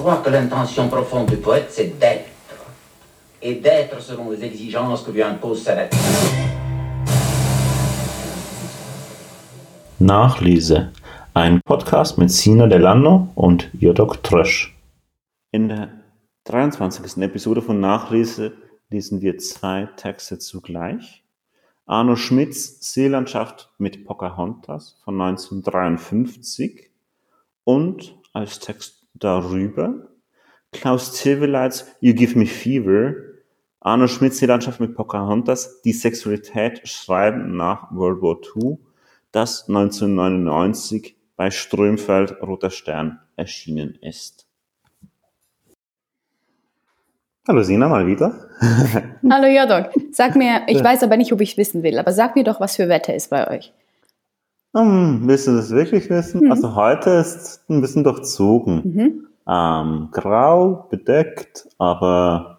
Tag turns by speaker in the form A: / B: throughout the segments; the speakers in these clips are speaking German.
A: croire que l'intention profonde du poète, c'est d'être. Et d'être selon les exigences que lui impose sa nature.
B: Nachlese. Ein Podcast mit Sina Delano und Jodok Trösch. In der 23. Episode von Nachlese lesen wir zwei Texte zugleich. Arno Schmidts Seelandschaft mit Pocahontas von 1953 und als Text darüber Klaus Teweleits You Give Me Fever, Arno Schmidts Seelandschaft mit Pocahontas, die Sexualität schreiben nach World War II, das 1999 bei Strömfeld Roter Stern erschienen ist. Hallo Sina, mal wieder.
C: Hallo Jodok. Sag mir, ich weiß aber nicht, ob ich wissen will, aber sag mir doch, was für Wetter ist bei euch.
B: Hm, willst du das wirklich wissen?
C: Mhm.
B: Also heute ist ein bisschen durchzogen.
C: Mhm.
B: Ähm, grau, bedeckt, aber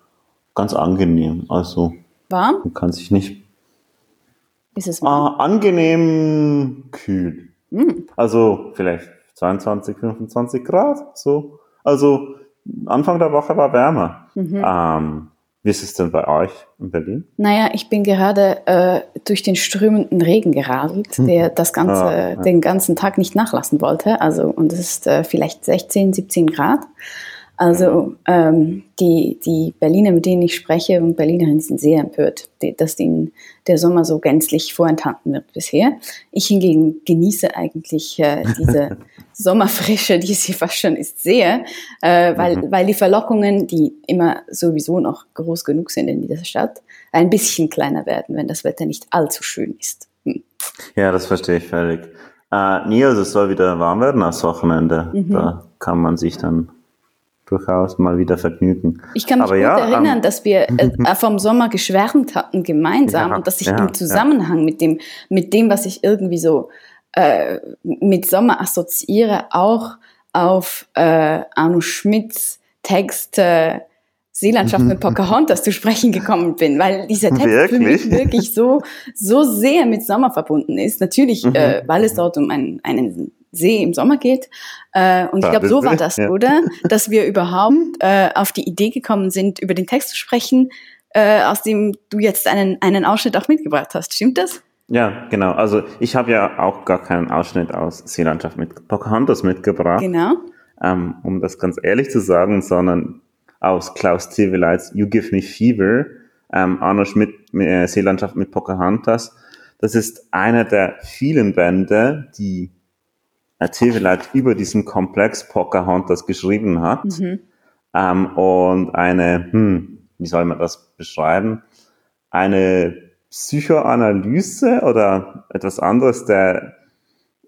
B: ganz angenehm. Also
C: Warm?
B: man kann sich nicht...
C: Ist es warm?
B: Ah, angenehm kühl.
C: Mhm.
B: Also vielleicht 22, 25 Grad, so. Also Anfang der Woche war wärmer.
C: Mhm.
B: Ähm, wie ist es denn bei euch in Berlin?
C: Naja, ich bin gerade äh, durch den strömenden Regen geradelt, der das ganze,
B: Ah, ja.
C: den ganzen Tag nicht nachlassen wollte. Also, und es ist äh, vielleicht 16, 17 Grad. Also ähm, die, die Berliner, mit denen ich spreche, und Berlinerinnen sind sehr empört, dass ihnen der Sommer so gänzlich vorenthalten wird bisher. Ich hingegen genieße eigentlich äh, diese Sommerfrische, die es hier fast schon ist, sehr, äh, weil,
B: Mhm.
C: weil die Verlockungen, die immer sowieso noch groß genug sind in dieser Stadt, ein bisschen kleiner werden, wenn das Wetter nicht allzu schön ist. Hm.
B: Ja, das verstehe ich völlig. Äh, also es soll wieder warm werden als Wochenende.
C: Mhm.
B: Da kann man sich dann durchaus mal wieder vergnügen.
C: Ich kann mich
B: Aber
C: gut
B: ja,
C: erinnern,
B: ähm,
C: dass wir äh, vom Sommer geschwärmt hatten gemeinsam
B: Ja,
C: und dass ich
B: ja,
C: im Zusammenhang mit dem, mit dem, was ich irgendwie so äh, mit Sommer assoziiere, auch auf äh, Arno Schmidts Text äh, Seelandschaft mit Pocahontas zu sprechen gekommen bin, weil dieser Text für mich
B: Wirklich?
C: wirklich so, so sehr mit Sommer verbunden ist. Natürlich,
B: Mhm.
C: äh, weil es dort um einen, einen See im Sommer geht. Äh, und ich glaube, so war das,
B: ja.
C: oder? Dass wir überhaupt äh, auf die Idee gekommen sind, über den Text zu sprechen, äh, aus dem du jetzt einen, einen Ausschnitt auch mitgebracht hast. Stimmt das?
B: Ja, genau. Also ich habe ja auch gar keinen Ausschnitt aus Seelandschaft mit Pocahontas mitgebracht,
C: Genau.
B: ähm, um das ganz ehrlich zu sagen, sondern aus Klaus Teweleits You Give Me Fever, ähm, Arno Schmidt, äh, Seelandschaft mit Pocahontas. Das ist einer der vielen Bände, die Teweleit über diesen Komplex Pocahontas geschrieben hat.
C: Mhm.
B: Ähm, und eine, hm, wie soll man das beschreiben? Eine Psychoanalyse oder etwas anderes der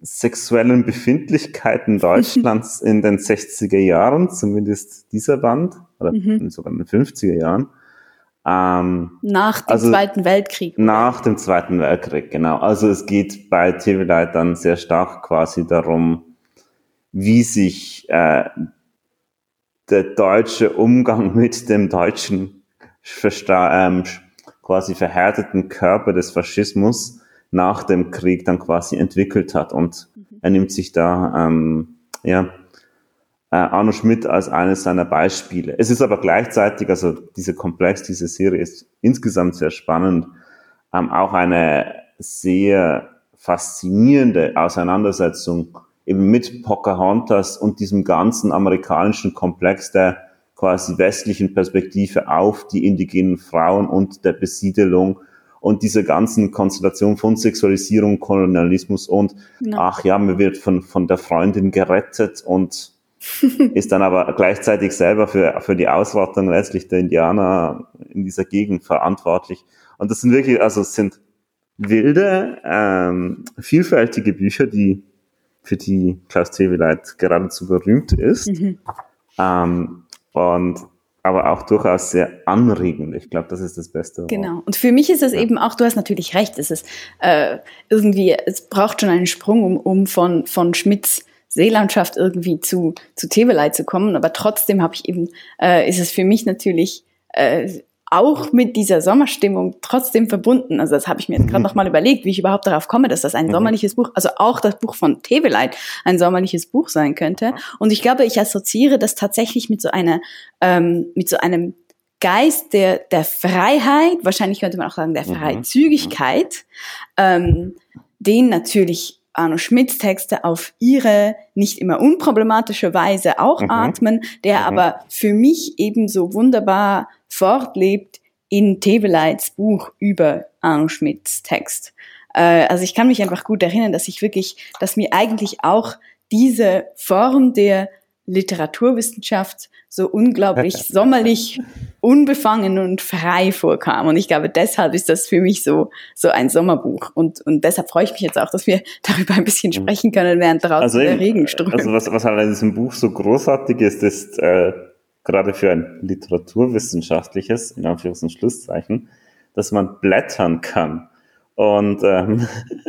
B: sexuellen Befindlichkeiten Deutschlands in den 60er Jahren, zumindest dieser Band, oder
C: Mhm.
B: sogar in den 50er Jahren. Ähm,
C: Nach dem
B: Also,
C: Zweiten Weltkrieg.
B: nach dem Zweiten Weltkrieg, genau. Also es geht bei Teveleit dann sehr stark quasi darum, wie sich äh, der deutsche Umgang mit dem deutschen ähm, quasi verhärteten Körper des Faschismus nach dem Krieg dann quasi entwickelt hat. Und er nimmt sich da ähm, ja, äh, Arno Schmidt als eines seiner Beispiele. Es ist aber gleichzeitig, also dieser Komplex, diese Serie ist insgesamt sehr spannend, ähm, auch eine sehr faszinierende Auseinandersetzung eben mit Pocahontas und diesem ganzen amerikanischen Komplex der quasi westlichen Perspektive auf die indigenen Frauen und der Besiedelung und dieser ganzen Konstellation von Sexualisierung, Kolonialismus und
C: Genau.
B: ach ja, man wird von, von der Freundin gerettet und ist dann aber gleichzeitig selber für, für die Ausrottung letztlich der Indianer in dieser Gegend verantwortlich. Und das sind wirklich, also es sind wilde, ähm, vielfältige Bücher, die für die Klaus Teweleit geradezu berühmt ist.
C: Mhm.
B: Ähm, und aber auch durchaus sehr anregend. Ich glaube, das ist das Beste.
C: Genau. Und für mich ist es
B: Ja.
C: eben auch, du hast natürlich recht, es ist äh, irgendwie, es braucht schon einen Sprung, um, um von, von Schmidts Seelandschaft irgendwie zu, zu Tevelei zu kommen. Aber trotzdem habe ich eben, äh, ist es für mich natürlich äh, auch mit dieser Sommerstimmung trotzdem verbunden. Also das habe ich mir jetzt gerade mhm. nochmal überlegt, wie ich überhaupt darauf komme, dass das ein mhm. sommerliches Buch, also auch das Buch von Teveleit ein sommerliches Buch sein könnte. Und ich glaube, ich assoziiere das tatsächlich mit so einer, ähm, mit so einem Geist der, der Freiheit, wahrscheinlich könnte man auch sagen der mhm. Freizügigkeit, ähm, den natürlich Arno Schmidts Texte auf ihre nicht immer unproblematische Weise auch mhm. atmen, der mhm. aber für mich ebenso wunderbar fortlebt in Teveleits Buch über Arno Schmidts Text. Äh, also ich kann mich einfach gut erinnern, dass ich wirklich, dass mir eigentlich auch diese Form der Literaturwissenschaft so unglaublich sommerlich unbefangen und frei vorkam. Und ich glaube, deshalb ist das für mich so, so ein Sommerbuch. Und, und deshalb freue ich mich jetzt auch, dass wir darüber ein bisschen mhm. sprechen können, während draußen also der Regen strömt.
B: Also was, was halt in diesem Buch so großartig ist, ist äh, gerade für ein literaturwissenschaftliches, in Anführungs- und Schlusszeichen, dass man blättern kann. Und ähm,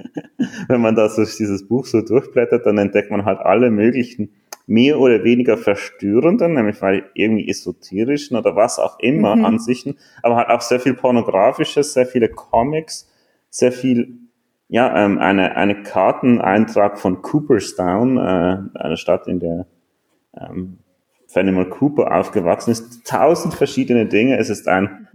B: wenn man da so dieses Buch so durchblättert, dann entdeckt man halt alle möglichen mehr oder weniger verstörenden, nämlich weil irgendwie esoterischen oder was auch immer mhm. Ansichten, aber halt auch sehr viel pornografisches, sehr viele Comics, sehr viel, ja, ähm, eine, eine Karteneintrag von Cooperstown, äh, eine Stadt, in der ähm, Fanimal Cooper aufgewachsen ist, tausend verschiedene Dinge. Es ist ein,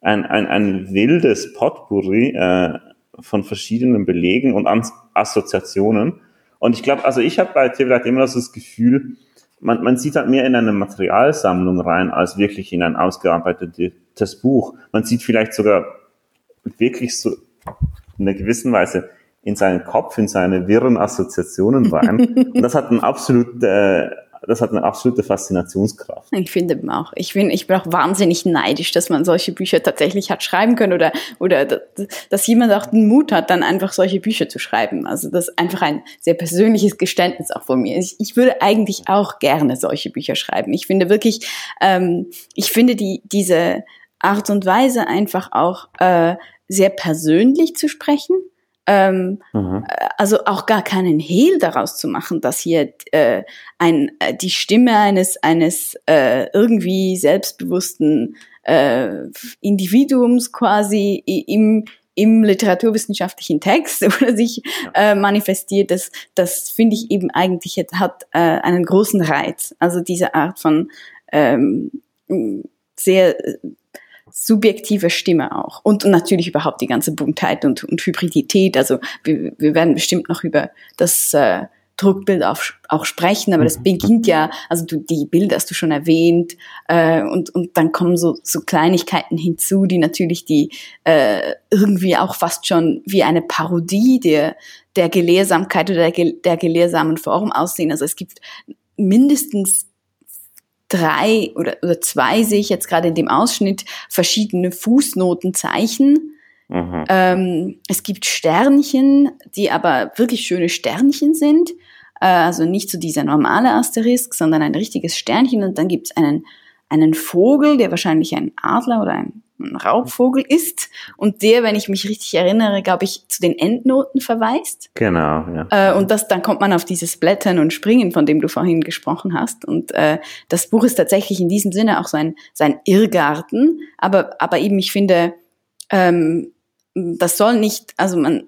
B: ein, ein, ein wildes Potpourri äh, von verschiedenen Belegen und Assoziationen. Und ich glaube, also ich habe bei Tevrat immer das Gefühl, man, man sieht halt mehr in eine Materialsammlung rein, als wirklich in ein ausgearbeitetes Buch. Man sieht vielleicht sogar wirklich so in einer gewissen Weise in seinen Kopf, in seine wirren Assoziationen rein. Und das hat einen absolut äh, das hat eine absolute Faszinationskraft.
C: Ich finde auch. Ich bin, ich bin auch wahnsinnig neidisch, dass man solche Bücher tatsächlich hat schreiben können oder, oder dass jemand auch den Mut hat, dann einfach solche Bücher zu schreiben. Also das ist einfach ein sehr persönliches Geständnis auch von mir. Ich, ich würde eigentlich auch gerne solche Bücher schreiben. Ich finde wirklich, ähm, ich finde die, diese Art und Weise einfach auch äh, sehr persönlich zu sprechen ähm, mhm. Also auch gar keinen Hehl daraus zu machen, dass hier äh, ein, äh, die Stimme eines, eines äh, irgendwie selbstbewussten äh, Individuums quasi im, im literaturwissenschaftlichen Text oder sich äh, manifestiert, das, das finde ich eben eigentlich hat äh, einen großen Reiz. Also diese Art von ähm, sehr subjektive Stimme auch. Und natürlich überhaupt die ganze Buntheit und, und Hybridität. Also wir, wir werden bestimmt noch über das äh, Druckbild auch, auch sprechen, aber das mhm. beginnt ja, also du, die Bilder hast du schon erwähnt, äh, und, und dann kommen so, so Kleinigkeiten hinzu, die natürlich die äh, irgendwie auch fast schon wie eine Parodie der, der Gelehrsamkeit oder der, der gelehrsamen Form aussehen. Also es gibt mindestens drei oder, oder zwei sehe ich jetzt gerade in dem Ausschnitt verschiedene Fußnotenzeichen. Mhm. Ähm, es gibt Sternchen, die aber wirklich schöne Sternchen sind. Äh, also nicht so dieser normale Asterisk, sondern ein richtiges Sternchen. Und dann gibt es einen, einen Vogel, der wahrscheinlich ein Adler oder ein ein Raubvogel ist und der, wenn ich mich richtig erinnere, glaube ich, zu den Endnoten verweist.
B: Genau, ja.
C: Äh, und das, dann kommt man auf dieses Blättern und Springen, von dem du vorhin gesprochen hast. Und äh, das Buch ist tatsächlich in diesem Sinne auch so ein, so ein Irrgarten, aber, aber eben, ich finde, ähm, das soll nicht, also man,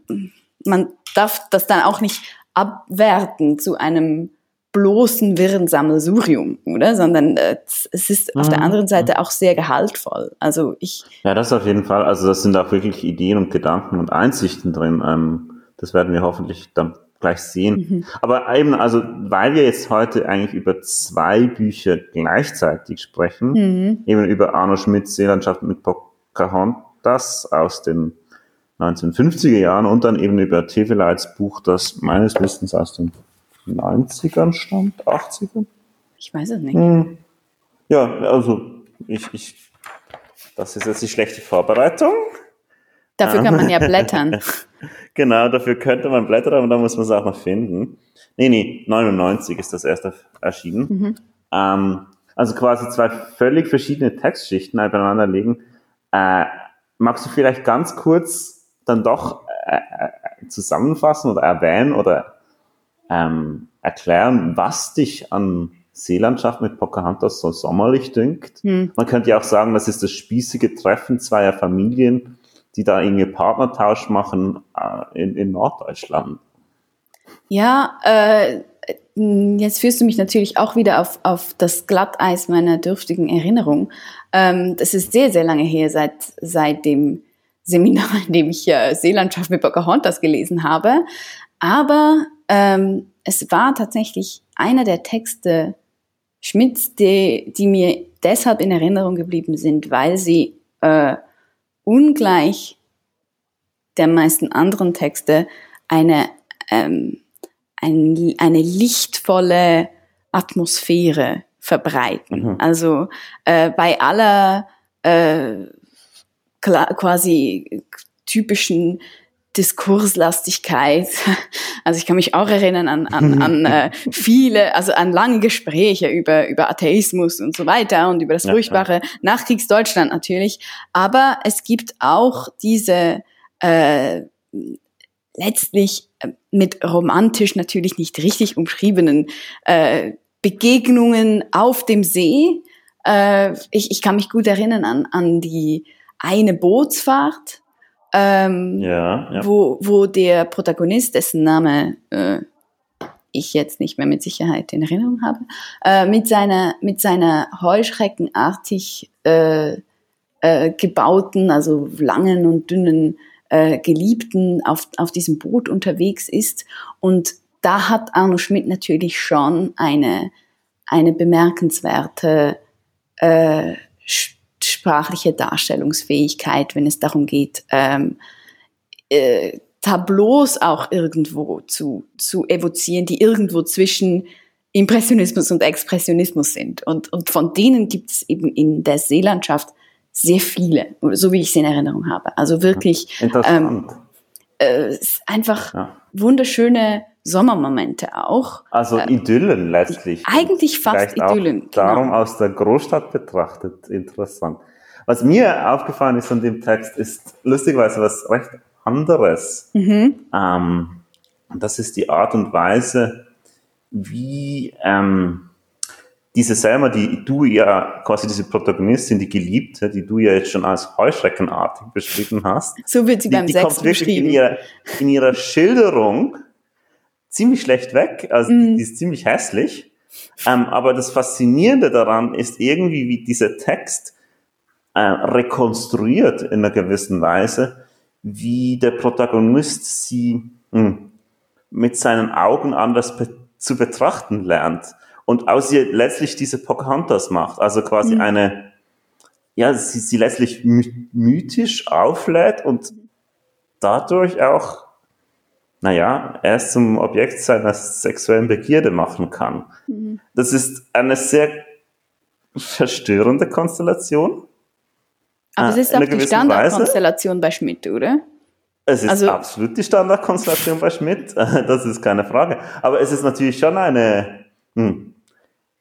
C: man darf das dann auch nicht abwerten zu einem bloßen wirren Sammelsurium, oder? Sondern äh, es ist auf mhm. der anderen Seite auch sehr gehaltvoll. Also ich.
B: Ja, das auf jeden Fall. Also das sind auch wirklich Ideen und Gedanken und Einsichten drin. Ähm, das werden wir hoffentlich dann gleich sehen. Mhm. Aber eben, also weil wir jetzt heute eigentlich über zwei Bücher gleichzeitig sprechen, mhm. eben über Arno Schmidts Seelandschaft mit Pocahontas aus den 1950er Jahren und dann eben über Tevelites Buch, das meines Wissens aus den 90ern stammt, 80ern?
C: Ich weiß es nicht. Hm.
B: Ja, also ich, ich, das ist jetzt die schlechte Vorbereitung.
C: Dafür kann man ja blättern.
B: genau, dafür könnte man blättern, aber da muss man es auch noch finden. Nee, nee, 99 ist das erste erschienen. Mhm. Ähm, also quasi zwei völlig verschiedene Textschichten übereinander legen. Äh, magst du vielleicht ganz kurz dann doch äh, äh zusammenfassen oder erwähnen oder ähm, erklären, was dich an Seelandschaft mit Pocahontas so sommerlich dünkt. Hm. Man könnte ja auch sagen, das ist das spießige Treffen zweier Familien, die da irgendwie Partnertausch machen äh, in, in Norddeutschland.
C: Ja, äh, jetzt führst du mich natürlich auch wieder auf, auf das Glatteis meiner dürftigen Erinnerung. Ähm, das ist sehr, sehr lange her, seit, seit dem Seminar, in dem ich äh, Seelandschaft mit Pocahontas gelesen habe. Aber ähm, es war tatsächlich einer der Texte Schmidts, die, die mir deshalb in Erinnerung geblieben sind, weil sie äh, ungleich der meisten anderen Texte eine, ähm, ein, eine lichtvolle Atmosphäre verbreiten. Mhm. Also äh, bei aller äh, quasi typischen Diskurslastigkeit. Also ich kann mich auch erinnern an, an, an äh, viele, also an lange Gespräche über, über Atheismus und so weiter und über das furchtbare ja, ja. Nachkriegsdeutschland natürlich. Aber es gibt auch diese äh, letztlich äh, mit romantisch natürlich nicht richtig umschriebenen äh, Begegnungen auf dem See. Äh, ich, ich kann mich gut erinnern an, an die eine Bootsfahrt, ähm, ja, ja. Wo, wo der Protagonist, dessen Name äh, ich jetzt nicht mehr mit Sicherheit in Erinnerung habe, äh, mit seiner, mit seiner heuschreckenartig äh, äh, gebauten, also langen und dünnen äh, Geliebten auf, auf diesem Boot unterwegs ist. Und da hat Arno Schmidt natürlich schon eine, eine bemerkenswerte äh, sprachliche Darstellungsfähigkeit, wenn es darum geht, ähm, äh, Tableaus auch irgendwo zu, zu evozieren, die irgendwo zwischen Impressionismus und Expressionismus sind. Und, und von denen gibt es eben in der Seelandschaft sehr viele, so wie ich sie in Erinnerung habe. Also wirklich ähm, äh, einfach ja. wunderschöne Sommermomente auch.
B: Also ähm, Idyllen letztlich.
C: Eigentlich fast Idyllen.
B: Genau. Darum aus der Großstadt betrachtet, interessant. Was mir aufgefallen ist an dem Text, ist lustigerweise was recht anderes. Mhm. Ähm, das ist die Art und Weise, wie ähm, diese Selma, die du ja quasi diese Protagonistin, die Geliebte, die du ja jetzt schon als heuschreckenartig beschrieben hast.
C: So wird sie die, beim die Sex beschrieben.
B: In ihrer, in ihrer Schilderung ziemlich schlecht weg, also mm. die ist ziemlich hässlich. Ähm, aber das Faszinierende daran ist irgendwie, wie dieser Text äh, rekonstruiert in einer gewissen Weise, wie der Protagonist sie mh, hm, mit seinen Augen anders be zu betrachten lernt und aus ihr letztlich diese Pocahontas macht, also quasi mhm. eine, ja, sie, sie letztlich mythisch auflädt und dadurch auch naja, erst zum Objekt seiner sexuellen Begierde machen kann. Mhm. Das ist eine sehr verstörende Konstellation.
C: Aber es ist auch die Standardkonstellation bei Schmidt, oder?
B: Es ist also, absolut die Standardkonstellation bei Schmidt, das ist keine Frage. Aber es ist natürlich schon eine hm,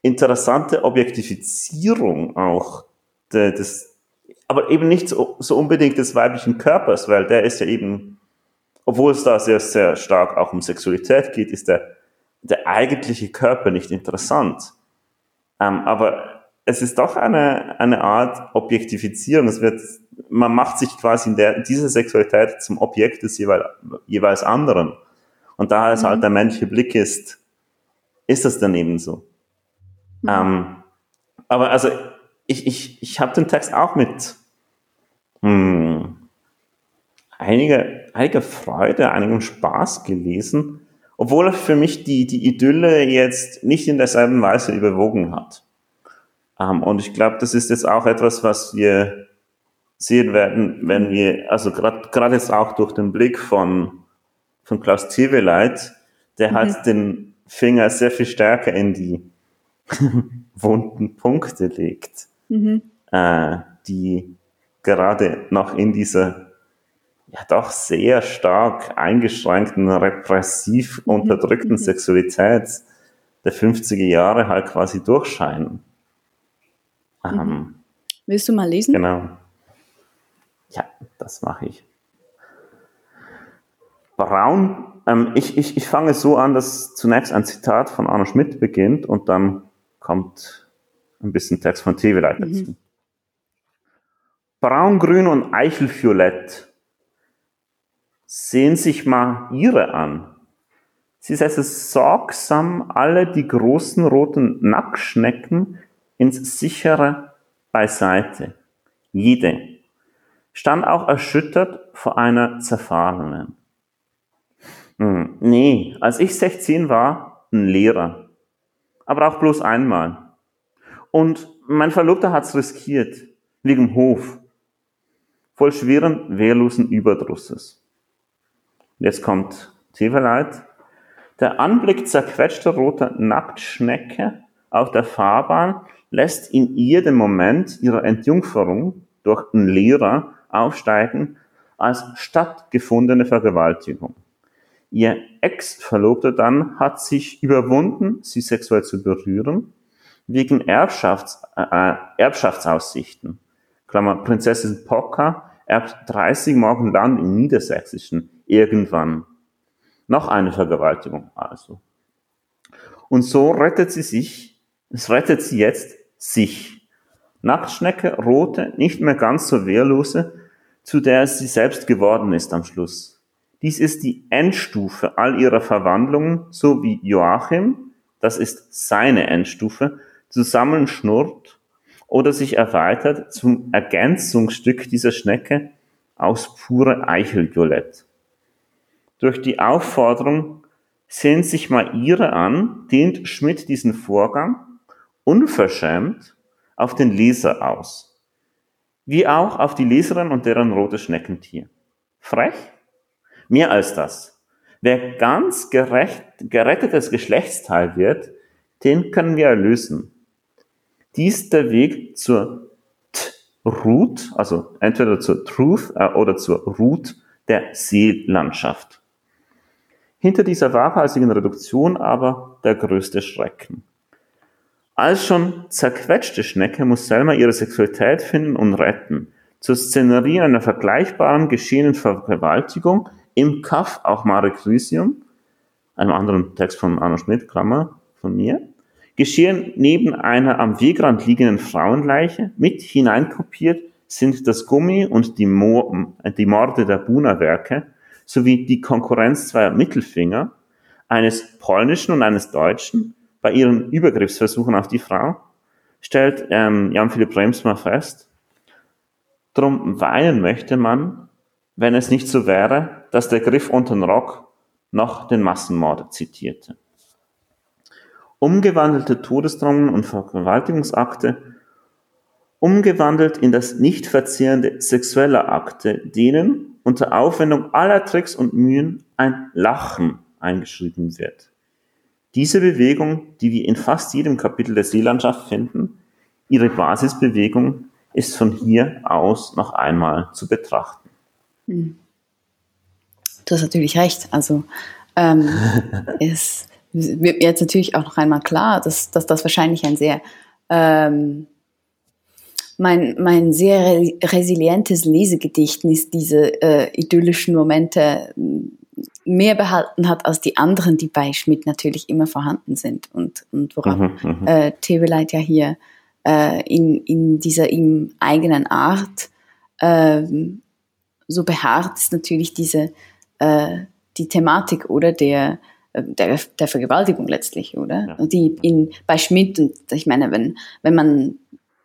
B: interessante Objektifizierung auch des, aber eben nicht so, so unbedingt des weiblichen Körpers, weil der ist ja eben obwohl es da sehr, sehr stark auch um Sexualität geht, ist der, der eigentliche Körper nicht interessant. Ähm, aber es ist doch eine, eine Art Objektifizierung. Es wird, man macht sich quasi in der, dieser Sexualität zum Objekt des jeweils, jeweils anderen. Und da es halt mhm. halt der männliche Blick ist, ist das dann eben so. Mhm. Ähm, aber also, ich, ich, ich habe den Text auch mit, hm, einige, einige Freude, einigem Spaß gelesen, obwohl er für mich die, die Idylle jetzt nicht in derselben Weise überwogen hat. Ähm, und ich glaube, das ist jetzt auch etwas, was wir sehen werden, wenn wir, also gerade jetzt auch durch den Blick von, von Klaus Teweleit, der mhm. halt den Finger sehr viel stärker in die wunden Punkte legt, mhm. äh, die gerade noch in dieser ja doch sehr stark eingeschränkten, repressiv mhm. unterdrückten mhm. Sexualität der 50er Jahre halt quasi durchscheinen.
C: Mhm. Ähm, Willst du mal lesen?
B: Genau. Ja, das mache ich. Braun, ähm, ich, ich, ich fange so an, dass zunächst ein Zitat von Arno Schmidt beginnt und dann kommt ein bisschen Text von Teveleit dazu. Mhm. Braungrün und Eichelviolett. Sehen sich mal ihre an. Sie setzte sorgsam alle die großen roten Nacktschnecken ins sichere beiseite. Jede stand auch erschüttert vor einer zerfahrenen. Hm, nee, als ich 16 war, ein Lehrer. Aber auch bloß einmal. Und mein Verlobter hat's riskiert, wegen Hof. Voll schweren, wehrlosen Überdrusses. Jetzt kommt Teverleit der Anblick zerquetschter roter Nacktschnecke auf der Fahrbahn lässt in ihr den Moment ihrer Entjungferung durch einen Lehrer aufsteigen als stattgefundene Vergewaltigung. Ihr Ex-Verlobter dann hat sich überwunden, sie sexuell zu berühren, wegen Erbschafts, äh, Erbschaftsaussichten. Klammer, Prinzessin Pocker erbt 30 Morgen Land im Niedersächsischen irgendwann. Noch eine Vergewaltigung also. Und so rettet sie sich, es rettet sie jetzt sich. Nacktschnecke, rote, nicht mehr ganz so wehrlose, zu der sie selbst geworden ist am Schluss. Dies ist die Endstufe all ihrer Verwandlungen, so wie Joachim, das ist seine Endstufe, zusammenschnurrt oder sich erweitert zum Ergänzungsstück dieser Schnecke aus pure Eichelviolett. Durch die Aufforderung, sehen sich mal ihre an, dehnt Schmidt diesen Vorgang unverschämt auf den Leser aus. Wie auch auf die Leserin und deren rotes Schneckentier. Frech? Mehr als das. Wer ganz gerecht, gerettetes Geschlechtsteil wird, den können wir erlösen. Dies der Weg zur Root, also entweder zur Truth äh, oder zur Root der Seelandschaft. Hinter dieser waghalsigen Reduktion aber der größte Schrecken. Als schon zerquetschte Schnecke muss Selma ihre Sexualität finden und retten. Zur Szenerie einer vergleichbaren geschehenen Vergewaltigung im Kaff auch Mare Crisium, einem anderen Text von Arno Schmidt, Klammer, von mir, geschehen neben einer am Wegrand liegenden Frauenleiche mit hineinkopiert sind das Gummi und die, Mo die Morde der Buna-Werke, sowie die Konkurrenz zweier Mittelfinger, eines polnischen und eines deutschen, bei ihren Übergriffsversuchen auf die Frau, stellt ähm, Jan Philipp Bremsmer fest. Drum weinen möchte man, wenn es nicht so wäre, dass der Griff unter den Rock noch den Massenmord zitierte. Umgewandelte Todesdrohungen und Vergewaltigungsakte, umgewandelt in das nicht verzehrende sexuelle Akte, denen unter Aufwendung aller Tricks und Mühen ein Lachen eingeschrieben wird. Diese Bewegung, die wir in fast jedem Kapitel der Seelandschaft finden, ihre Basisbewegung ist von hier aus noch einmal zu betrachten. Hm.
C: Du hast natürlich recht. Also ähm, es wird mir jetzt natürlich auch noch einmal klar, dass, dass das wahrscheinlich ein sehr ähm, mein, mein sehr resilientes Lesegedächtnis diese äh, idyllischen Momente mm, mehr behalten hat als die anderen, die bei Schmidt natürlich immer vorhanden sind und, und worauf mhm, mhm. äh, Teweleit ja hier äh, in, in dieser ihm eigenen Art äh, so beharrt, ist natürlich diese äh, die Thematik oder der äh, der, der Vergewaltigung letztlich, oder? Ja. Die in, bei Schmidt, und ich meine, wenn, wenn man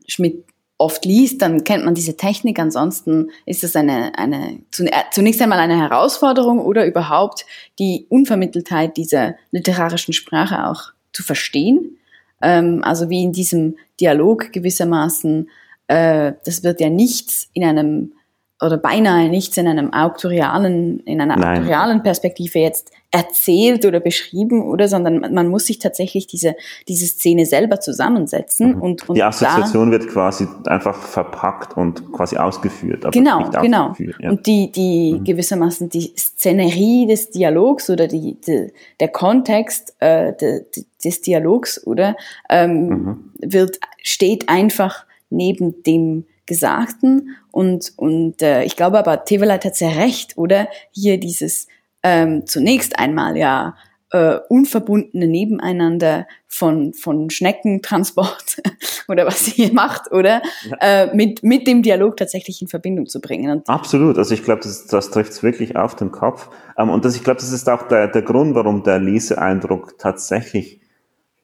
C: Schmidt oft liest, dann kennt man diese Technik. Ansonsten ist es eine, eine äh, zunächst einmal eine Herausforderung oder überhaupt die Unvermitteltheit dieser literarischen Sprache auch zu verstehen. Ähm, also wie in diesem Dialog gewissermaßen, äh, das wird ja nichts in einem oder beinahe nichts in einem autorialen, in einer Nein. autorialen Perspektive jetzt erzählt oder beschrieben, oder, sondern man muss sich tatsächlich diese, diese Szene selber zusammensetzen mhm. und, und
B: Die Assoziation wird quasi einfach verpackt und quasi ausgeführt.
C: genau, genau. Ausgeführt, ja. Und die, die mhm. gewissermaßen die Szenerie des Dialogs oder die, die der Kontext äh, de, des Dialogs, oder, ähm, mhm. wird, steht einfach neben dem Gesagten und, und äh, ich glaube aber, Teveleit hat sehr recht, oder? Hier dieses ähm, zunächst einmal ja äh, unverbundene Nebeneinander von, von Schneckentransport oder was sie hier macht, oder? Ja. Äh, mit, mit dem Dialog tatsächlich in Verbindung zu bringen.
B: Und Absolut. Also ich glaube, das, das trifft es wirklich auf den Kopf. Ähm, und das, ich glaube, das ist auch der, der Grund, warum der Leseeindruck tatsächlich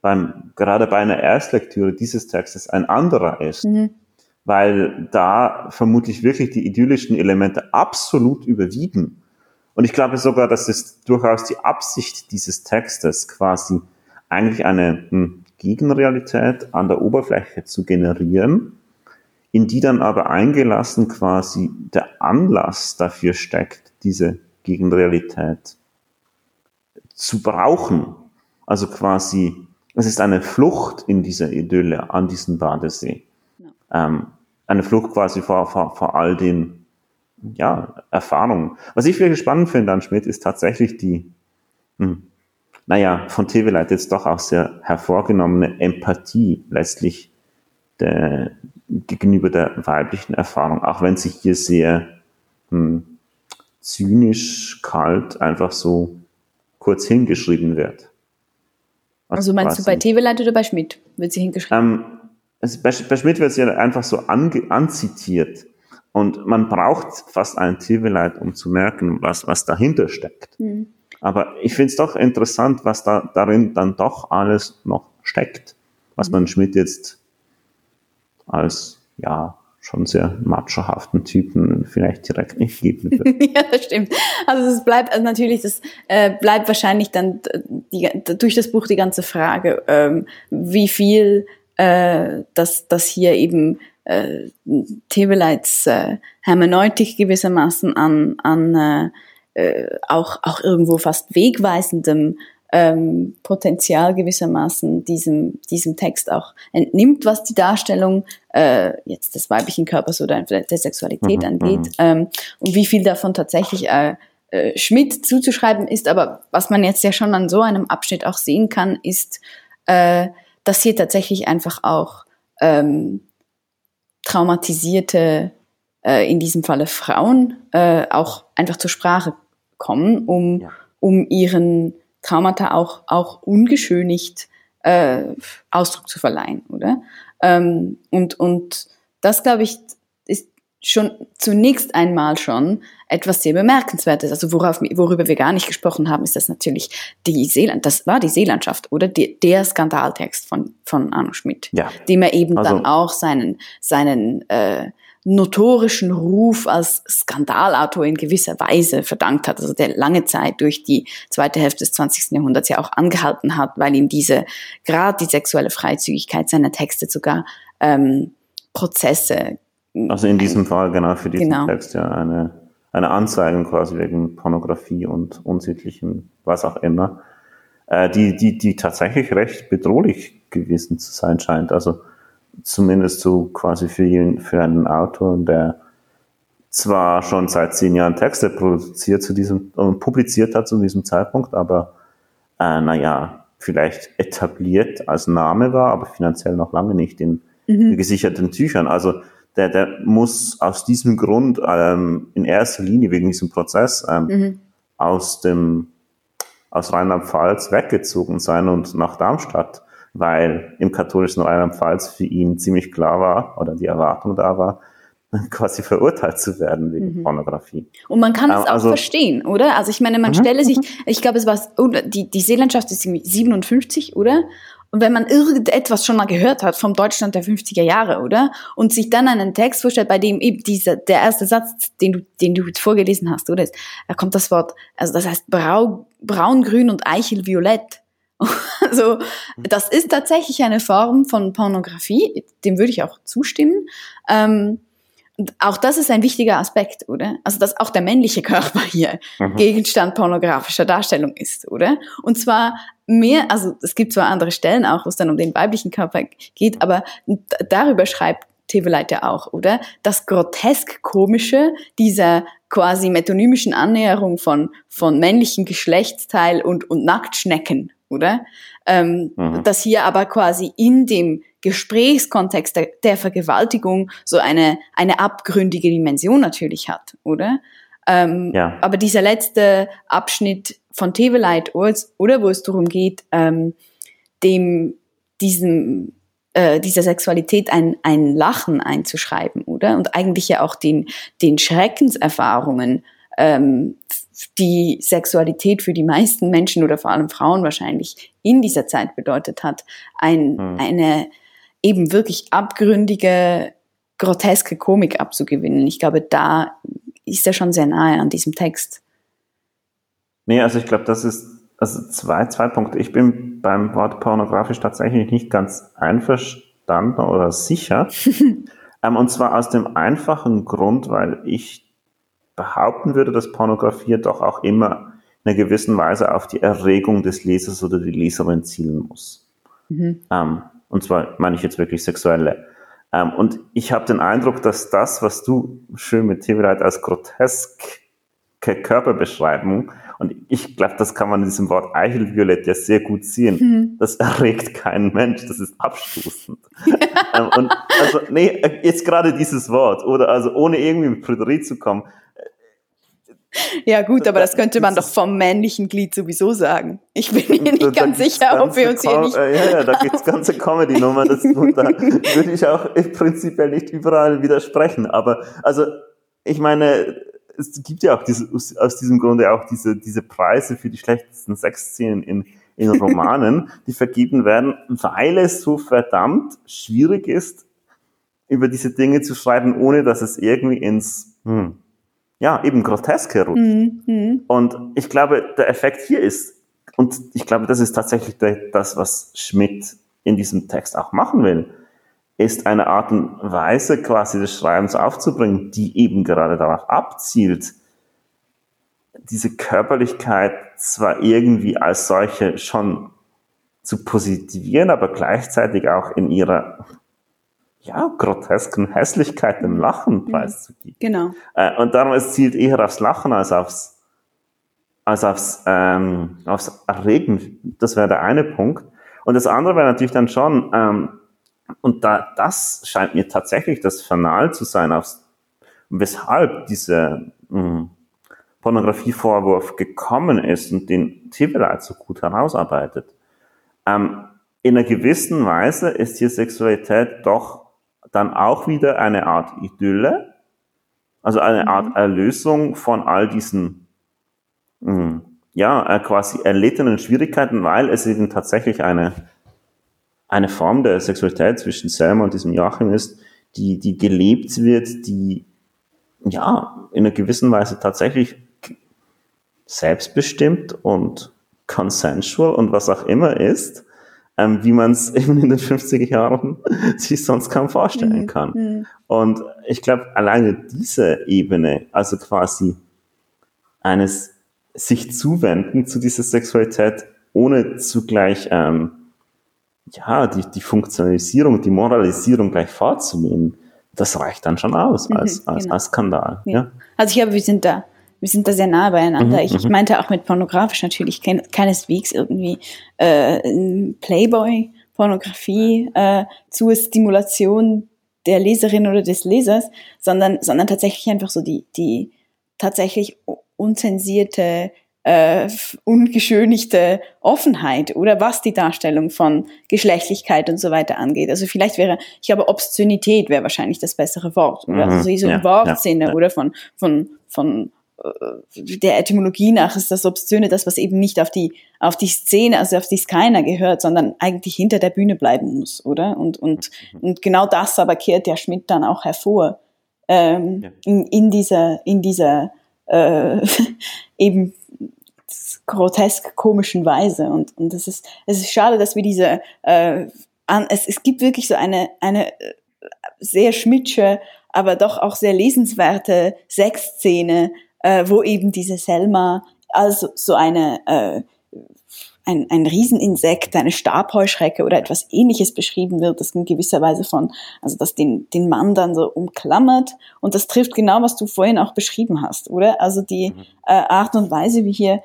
B: beim, gerade bei einer Erstlektüre dieses Textes ein anderer ist. Mhm. Weil da vermutlich wirklich die idyllischen Elemente absolut überwiegen und ich glaube sogar, dass es durchaus die Absicht dieses Textes quasi eigentlich eine hm, Gegenrealität an der Oberfläche zu generieren, in die dann aber eingelassen quasi der Anlass dafür steckt, diese Gegenrealität zu brauchen. Also quasi, es ist eine Flucht in dieser Idylle an diesen Badesee. Ähm, eine Flucht quasi vor, vor, vor all den ja, Erfahrung. Was ich wirklich spannend finde an Schmidt ist tatsächlich die, hm, naja, von Teveleit jetzt doch auch sehr hervorgenommene Empathie letztlich der, gegenüber der weiblichen Erfahrung, auch wenn sie hier sehr hm, zynisch, kalt einfach so kurz hingeschrieben wird.
C: Also, also meinst du bei Teveleit oder bei Schmidt wird sie hingeschrieben?
B: Ähm, also bei, bei Schmidt wird sie einfach so ange, anzitiert. Und man braucht fast ein Zivilite, um zu merken, was, was dahinter steckt. Mhm. Aber ich finde es doch interessant, was da darin dann doch alles noch steckt, was man Schmidt jetzt als ja schon sehr machohaften Typen vielleicht direkt nicht geben
C: ja, das stimmt. Also es bleibt also natürlich, das äh, bleibt wahrscheinlich dann die, durch das Buch die ganze Frage, ähm, wie viel äh, das, das hier eben äh, Tebeleits äh, Hermeneutik gewissermaßen an, an äh, äh, auch, auch irgendwo fast wegweisendem ähm, Potenzial gewissermaßen diesem, diesem Text auch entnimmt, was die Darstellung äh, jetzt des weiblichen Körpers oder der Sexualität mhm, angeht mhm. ähm, und wie viel davon tatsächlich äh, äh, Schmidt zuzuschreiben ist. Aber was man jetzt ja schon an so einem Abschnitt auch sehen kann, ist, äh, dass hier tatsächlich einfach auch ähm, traumatisierte, äh, in diesem Falle Frauen, äh, auch einfach zur Sprache kommen, um, ja. um ihren Traumata auch, auch ungeschönigt äh, Ausdruck zu verleihen, oder? Ähm, und, und das, glaube ich, schon zunächst einmal schon etwas sehr Bemerkenswertes. Also worauf, worüber wir gar nicht gesprochen haben, ist das natürlich die Seeland, das war die Seelandschaft, oder? Die, der Skandaltext von, von Arno Schmidt, ja. dem er eben also, dann auch seinen, seinen äh, notorischen Ruf als Skandalautor in gewisser Weise verdankt hat, also der lange Zeit durch die zweite Hälfte des 20. Jahrhunderts ja auch angehalten hat, weil ihm diese, gerade die sexuelle Freizügigkeit seiner Texte sogar ähm, Prozesse.
B: Also in diesem Fall genau für diesen genau. Text ja eine eine Anzeige quasi wegen Pornografie und unsittlichem, was auch immer, äh, die, die, die tatsächlich recht bedrohlich gewesen zu sein scheint. Also zumindest so quasi für, jeden, für einen Autor, der zwar schon seit zehn Jahren Texte produziert zu diesem und publiziert hat zu diesem Zeitpunkt, aber äh, naja, vielleicht etabliert als Name war, aber finanziell noch lange nicht in mhm. gesicherten Tüchern. Also der, der muss aus diesem Grund ähm, in erster Linie wegen diesem Prozess ähm, mhm. aus dem aus Rheinland-Pfalz weggezogen sein und nach Darmstadt, weil im katholischen Rheinland-Pfalz für ihn ziemlich klar war oder die Erwartung da war, quasi verurteilt zu werden wegen mhm. Pornografie.
C: Und man kann es ähm, also, auch verstehen, oder? Also ich meine, man mhm. stelle sich, ich glaube, es war, die, die Seelandschaft ist 57, oder? Und wenn man irgendetwas schon mal gehört hat vom Deutschland der 50er Jahre, oder? Und sich dann einen Text vorstellt, bei dem eben dieser, der erste Satz, den du, den du vorgelesen hast, oder? Da kommt das Wort, also das heißt Brau, braun, grün und eichelviolett. Also, das ist tatsächlich eine Form von Pornografie, dem würde ich auch zustimmen. Ähm, und auch das ist ein wichtiger Aspekt, oder? Also, dass auch der männliche Körper hier mhm. Gegenstand pornografischer Darstellung ist, oder? Und zwar mehr, also es gibt zwar andere Stellen auch, wo es dann um den weiblichen Körper geht, aber darüber schreibt Teveleit ja auch, oder? Das grotesk komische dieser quasi metonymischen Annäherung von, von männlichen Geschlechtsteil und, und Nacktschnecken, oder? Ähm, mhm. Dass hier aber quasi in dem Gesprächskontext der, der Vergewaltigung so eine, eine abgründige Dimension natürlich hat, oder? Ähm, ja. Aber dieser letzte Abschnitt von Tevelight, oder wo es darum geht, ähm, dem, diesem, äh, dieser Sexualität ein, ein Lachen einzuschreiben, oder? Und eigentlich ja auch den, den Schreckenserfahrungen, ähm, die Sexualität für die meisten Menschen oder vor allem Frauen wahrscheinlich in dieser Zeit bedeutet hat, ein, hm. eine eben wirklich abgründige, groteske Komik abzugewinnen. Ich glaube, da ist er schon sehr nahe an diesem Text.
B: Nee, also ich glaube, das ist also zwei, zwei Punkte. Ich bin beim Wort pornografisch tatsächlich nicht ganz einverstanden oder sicher. ähm, und zwar aus dem einfachen Grund, weil ich behaupten würde, dass Pornografie doch auch immer in einer gewissen Weise auf die Erregung des Lesers oder die Leserin zielen muss. Mhm. Ähm, und zwar meine ich jetzt wirklich sexuelle. Ähm, und ich habe den Eindruck, dass das, was du schön mit Tiberight als groteske Körperbeschreibung, und ich glaube, das kann man in diesem Wort Eichelviolett ja sehr gut sehen, mhm. das erregt keinen Mensch, das ist abstoßend. ähm, und also, nee, jetzt gerade dieses Wort, oder also ohne irgendwie mit Prüderie zu kommen,
C: ja gut, aber das könnte man doch vom männlichen Glied sowieso sagen. Ich bin mir nicht ganz sicher, ob wir uns hier nicht...
B: Ja, ja, da gibt es ganze Comedy-Nummern dazu. Da würde ich auch prinzipiell nicht überall widersprechen. Aber also, ich meine, es gibt ja auch diese, aus diesem Grunde auch diese, diese Preise für die schlechtesten Sexszenen in, in Romanen, die vergeben werden, weil es so verdammt schwierig ist, über diese Dinge zu schreiben, ohne dass es irgendwie ins... Hm, ja, eben groteske rutscht. Mhm, mhm. Und ich glaube, der Effekt hier ist, und ich glaube, das ist tatsächlich das, was Schmidt in diesem Text auch machen will, ist eine Art und Weise quasi des Schreibens aufzubringen, die eben gerade darauf abzielt, diese Körperlichkeit zwar irgendwie als solche schon zu positivieren, aber gleichzeitig auch in ihrer ja, grotesken Hässlichkeit im Lachen mhm. preiszugeben.
C: Genau.
B: Äh, und darum, es zielt eher aufs Lachen als aufs, als aufs, ähm, aufs Erregen. Das wäre der eine Punkt. Und das andere wäre natürlich dann schon, ähm, und da, das scheint mir tatsächlich das Fanal zu sein, aufs, weshalb dieser mh, Pornografievorwurf gekommen ist und den Tibeleit so gut herausarbeitet. Ähm, in einer gewissen Weise ist hier Sexualität doch dann auch wieder eine Art Idylle, also eine mhm. Art Erlösung von all diesen, mh, hm, ja, äh, quasi erlittenen Schwierigkeiten, weil es eben tatsächlich eine, eine Form der Sexualität zwischen Selma und diesem Joachim ist, die, die gelebt wird, die, ja, in einer gewissen Weise tatsächlich selbstbestimmt und consensual und was auch immer ist ähm, wie man es eben in den 50er Jahren sich sonst kaum vorstellen mhm. kann. Mhm. Und ich glaube, alleine diese Ebene, also quasi eines sich zuwenden zu dieser Sexualität, ohne zugleich ähm, ja, die, die Funktionalisierung, die Moralisierung gleich vorzunehmen, das reicht dann schon aus mhm, als, als, genau. als Skandal. Ja. ja.
C: Also ich glaube, wir sind da wir sind da sehr nah beieinander. Mhm, ich, ich mhm. meinte auch mit pornografisch natürlich kein, keineswegs irgendwie äh, Playboy, Pornografie äh, zur Stimulation der Leserin oder des Lesers, sondern, sondern tatsächlich einfach so die, die tatsächlich unzensierte, äh, ungeschönigte Offenheit oder was die Darstellung von Geschlechtlichkeit und so weiter angeht. Also vielleicht wäre, ich glaube, Obszönität wäre wahrscheinlich das bessere Wort. Oder? Mhm, also so ja, Wortsinne ja, oder von, von, von der Etymologie nach ist das Obszöne das, was eben nicht auf die, auf die Szene, also auf die Skyner gehört, sondern eigentlich hinter der Bühne bleiben muss, oder? Und, und, mhm. und genau das aber kehrt der Schmidt dann auch hervor, ähm, ja. in, in dieser, in dieser, äh, eben grotesk komischen Weise. Und, und es ist, es ist schade, dass wir diese, äh, an, es, es gibt wirklich so eine, eine äh, sehr schmidtsche, aber doch auch sehr lesenswerte Sexszene, äh, wo eben diese Selma als so eine äh, ein, ein Rieseninsekt, eine Stabheuschrecke oder etwas ähnliches beschrieben wird, das in gewisser Weise von, also das den, den Mann dann so umklammert. Und das trifft genau, was du vorhin auch beschrieben hast, oder? Also die mhm. äh, Art und Weise, wie hier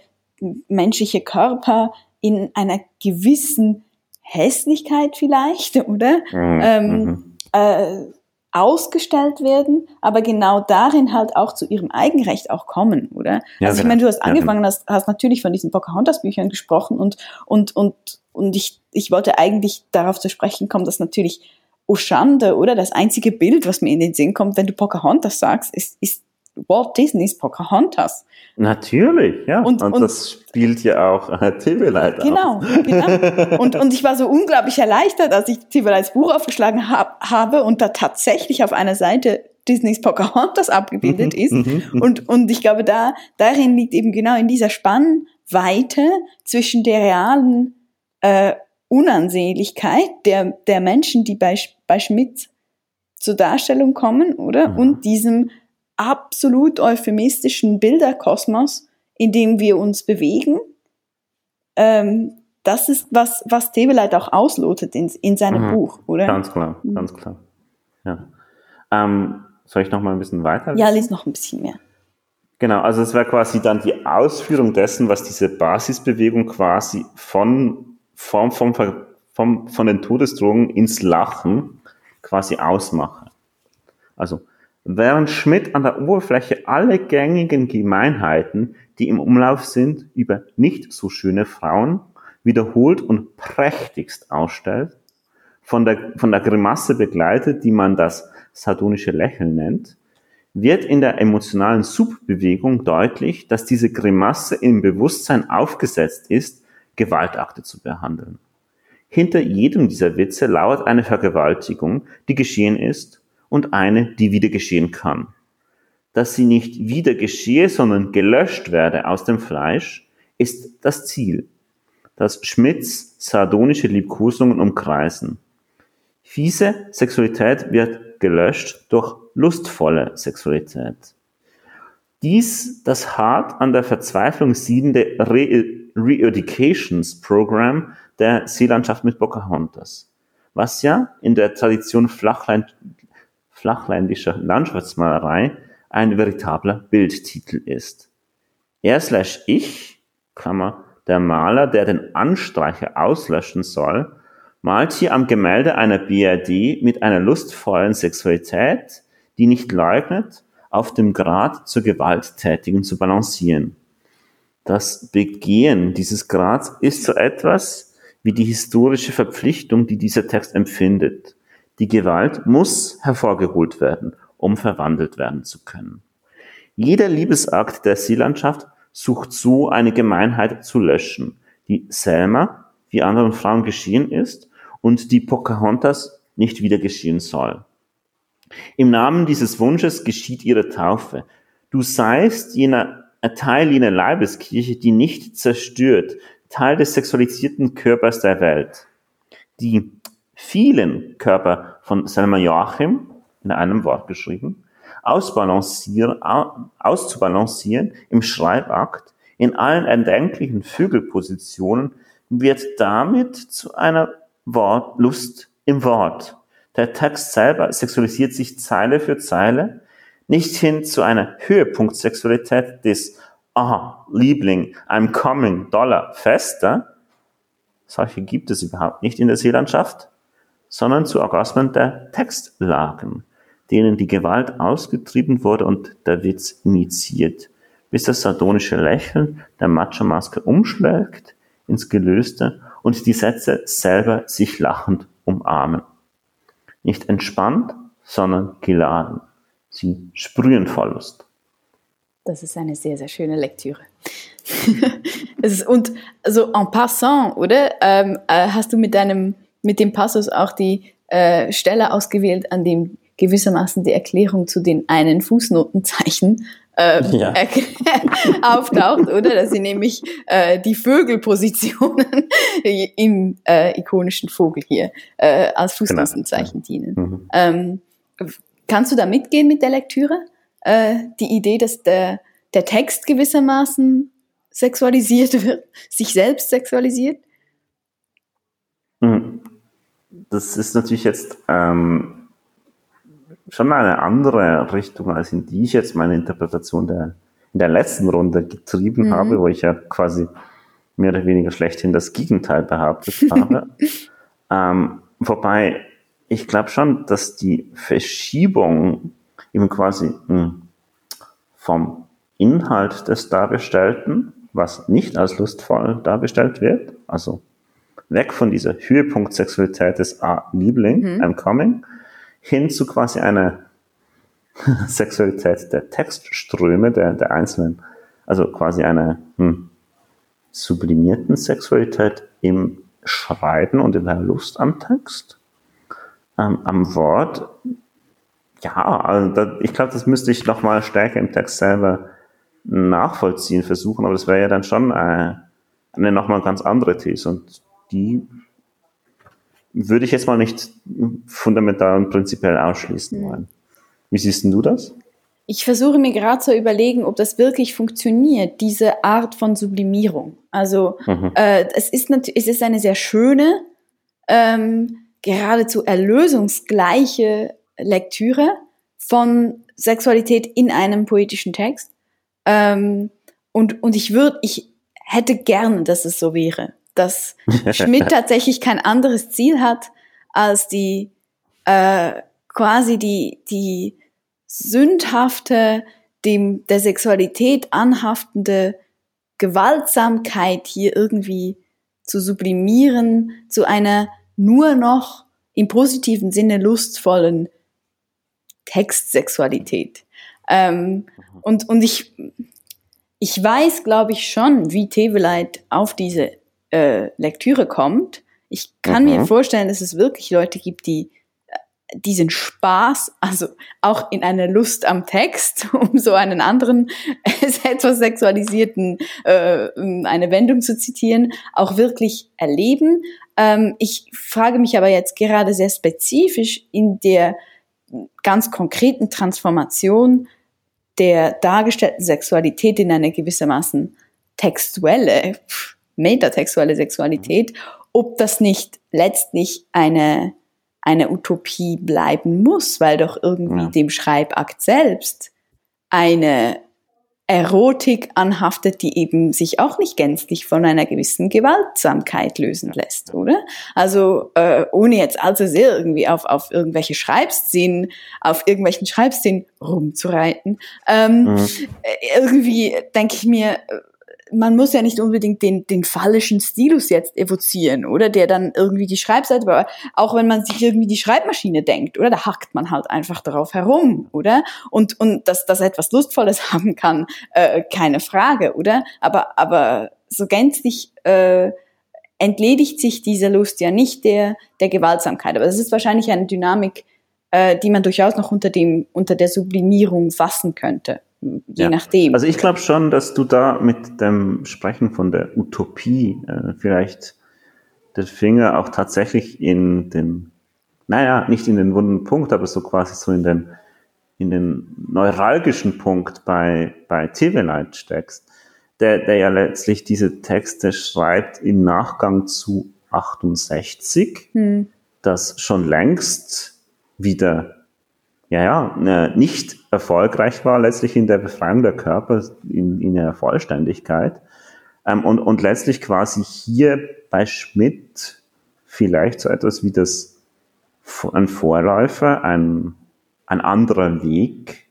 C: menschliche Körper in einer gewissen Hässlichkeit vielleicht, oder? Mhm. Ähm, mhm. äh, ausgestellt werden, aber genau darin halt auch zu ihrem Eigenrecht auch kommen, oder?
B: Ja,
C: also ich
B: genau.
C: meine, du hast
B: Ja,
C: angefangen,
B: genau.
C: hast, hast natürlich von diesen Pocahontas-Büchern gesprochen und, und, und, und ich, ich wollte eigentlich darauf zu sprechen kommen, dass natürlich Oshande, oder? Das einzige Bild, was mir in den Sinn kommt, wenn du Pocahontas sagst, ist, ist Walt Disneys Pocahontas.
B: Natürlich, ja.
C: Und-
B: Und,
C: und-
B: das spielt ja auch äh, Tibeleit
C: Genau,
B: auf.
C: genau. Und, und ich war so unglaublich erleichtert, als ich Tibeleids Buch aufgeschlagen hab, habe und da tatsächlich auf einer Seite Disneys Pocahontas abgebildet ist. Und, und ich glaube, da, darin liegt eben genau in dieser Spannweite zwischen der realen äh, Unansehnlichkeit der, der Menschen, die bei, bei Schmidt zur Darstellung kommen, oder?
B: Mhm.
C: Und diesem absolut euphemistischen Bilderkosmos, in dem wir uns bewegen. Ähm, das ist, was, was Tebeleit auch auslotet in, in seinem
B: Mhm.
C: Buch, oder?
B: Ganz klar,
C: Mhm.
B: ganz klar. Ja. Ähm, soll ich noch mal ein bisschen weiter?
C: Ja, lies noch ein bisschen mehr.
B: Genau, also es wäre quasi dann die Ausführung dessen, was diese Basisbewegung quasi von, vom, vom, vom, von den Todesdrohungen ins Lachen quasi ausmache. Also, während Schmidt an der Oberfläche alle gängigen Gemeinheiten, die im Umlauf sind, über nicht so schöne Frauen wiederholt und prächtigst ausstellt, von der, von der Grimasse begleitet, die man das sardonische Lächeln nennt, wird in der emotionalen Subbewegung deutlich, dass diese Grimasse im Bewusstsein aufgesetzt ist, Gewaltakte zu behandeln. Hinter jedem dieser Witze lauert eine Vergewaltigung, die geschehen ist und eine, die wieder geschehen kann. Dass sie nicht wieder geschehe, sondern gelöscht werde aus dem Fleisch, ist das Ziel, das Schmidts sardonische Liebkosungen umkreisen. Fiese Sexualität wird gelöscht durch lustvolle Sexualität. Dies das hart an der Verzweiflung siedende Re Re-Educations Program der Seelandschaft mit Pocahontas, was ja in der Tradition Flachland flachländischer Landschaftsmalerei ein veritabler Bildtitel ist. Er slash ich, Klammer, der Maler, der den Anstreicher auslöschen soll, malt hier am Gemälde einer BRD mit einer lustvollen Sexualität, die nicht leugnet, auf dem Grad zur Gewalttätigen zu balancieren. Das Begehen dieses Grads ist so etwas wie die historische Verpflichtung, die dieser Text empfindet. Die Gewalt muss hervorgeholt werden, um verwandelt werden zu können. Jeder Liebesakt der Seelandschaft sucht so eine Gemeinheit zu löschen, die Selma, wie anderen Frauen geschehen ist, und die Pocahontas nicht wieder geschehen soll. Im Namen dieses Wunsches geschieht ihre Taufe. Du seist jener ein Teil jener Leibeskirche, die nicht zerstört, Teil des sexualisierten Körpers der Welt. Die vielen Körper von Selma Joachim, in einem Wort geschrieben, ausbalancieren, au- auszubalancieren im Schreibakt in allen erdenklichen Vögelpositionen wird damit zu einer Wortlust im Wort. Der Text selber sexualisiert sich Zeile für Zeile, nicht hin zu einer Höhepunktsexualität des Aha, Liebling, I'm coming, Dollar, fester. Solche gibt es überhaupt nicht in der Seelandschaft, sondern zu Orgasmen der Textlagen, denen die Gewalt ausgetrieben wurde und der Witz initiiert, bis das sardonische Lächeln der Macho-Maske umschlägt ins Gelöste und die Sätze selber sich lachend umarmen. Nicht entspannt, sondern geladen. Sie sprühen vor Lust.
C: Das ist eine sehr, sehr schöne Lektüre. und also en passant, oder? Ähm, äh, hast du mit deinem, mit dem Passus auch die äh, Stelle ausgewählt, an dem gewissermaßen die Erklärung zu den einen Fußnotenzeichen äh,
B: Ja.
C: auftaucht, oder? Dass sie nämlich äh, die Vögelpositionen im äh, ikonischen Vogel hier äh, als Fußnotenzeichen dienen.
B: Mhm.
C: Ähm, kannst du da mitgehen mit der Lektüre? Äh, die Idee, dass der, der Text gewissermaßen sexualisiert wird, sich selbst sexualisiert?
B: Mhm. Das ist natürlich jetzt ähm, schon eine andere Richtung, als in die ich jetzt meine Interpretation der, in der letzten Runde getrieben
C: Mhm.
B: habe, wo ich ja quasi mehr oder weniger schlechthin das Gegenteil behauptet habe. ähm, wobei ich glaube schon, dass die Verschiebung eben quasi mh, hm, vom Inhalt des Dargestellten, was nicht als lustvoll dargestellt wird, also weg von dieser Höhepunktsexualität des A-Liebling, mhm. I'm coming, hin zu quasi einer Sexualität der Textströme, der, der einzelnen, also quasi einer hm, sublimierten Sexualität im Schreiben und in der Lust am Text, ähm, am Wort. Ja, also da, ich glaube, das müsste ich noch mal stärker im Text selber nachvollziehen versuchen, aber das wäre ja dann schon äh, eine nochmal ganz andere These und die würde ich jetzt mal nicht fundamental und prinzipiell ausschließen wollen. Wie siehst du das?
C: Ich versuche mir gerade zu überlegen, ob das wirklich funktioniert, diese Art von Sublimierung. Also mhm. äh, es, ist es ist eine sehr schöne, ähm, geradezu erlösungsgleiche Lektüre von Sexualität in einem poetischen Text. Ähm, und, und ich würde, ich hätte gerne, dass es so wäre, dass Schmidt tatsächlich kein anderes Ziel hat, als die äh, quasi die, die sündhafte, dem der Sexualität anhaftende Gewaltsamkeit hier irgendwie zu sublimieren zu einer nur noch im positiven Sinne lustvollen Textsexualität. Ähm, und, und ich, ich weiß, glaube ich, schon, wie Teveleit auf diese äh, Lektüre kommt. Ich kann mhm. mir vorstellen, dass es wirklich Leute gibt, die diesen Spaß, also auch in einer Lust am Text, um so einen anderen etwas sexualisierten, äh, eine Wendung zu zitieren, auch wirklich erleben. Ähm, ich frage mich aber jetzt gerade sehr spezifisch in der ganz konkreten Transformation der dargestellten Sexualität in eine gewissermaßen textuelle, metatextuelle Sexualität, ob das nicht letztlich eine eine Utopie bleiben muss, weil doch irgendwie ja. dem Schreibakt selbst eine Erotik anhaftet, die eben sich auch nicht gänzlich von einer gewissen Gewaltsamkeit lösen lässt, oder? Also äh, ohne jetzt allzu sehr irgendwie auf, auf irgendwelche Schreibszenen, auf irgendwelchen Schreibszenen rumzureiten, ähm, mhm. Äh, irgendwie denke ich mir, man muss ja nicht unbedingt den, den phallischen Stilus jetzt evozieren, oder? Der dann irgendwie die Schreibseite, aber auch wenn man sich irgendwie die Schreibmaschine denkt, oder? Da hackt man halt einfach darauf herum, oder? Und, und dass das etwas Lustvolles haben kann, äh, keine Frage, oder? Aber, aber so gänzlich, äh, entledigt sich diese Lust ja nicht der, der Gewaltsamkeit. Aber das ist wahrscheinlich eine Dynamik, äh, die man durchaus noch unter dem, unter der Sublimierung fassen könnte je ja. nachdem.
B: Also ich glaube schon, dass du da mit dem Sprechen von der Utopie äh, vielleicht den Finger auch tatsächlich in den, naja, nicht in den wunden Punkt, aber so quasi so in den, in den neuralgischen Punkt bei, bei TV-Light steckst, der, der ja letztlich diese Texte schreibt im Nachgang zu 68, hm. das schon längst wieder ja, ja, ne, nicht erfolgreich war, letztlich in der Befreiung der Körper in, in ihrer Vollständigkeit. Ähm, und, und letztlich quasi hier bei Schmidt vielleicht so etwas wie das, ein Vorläufer, ein, ein anderer Weg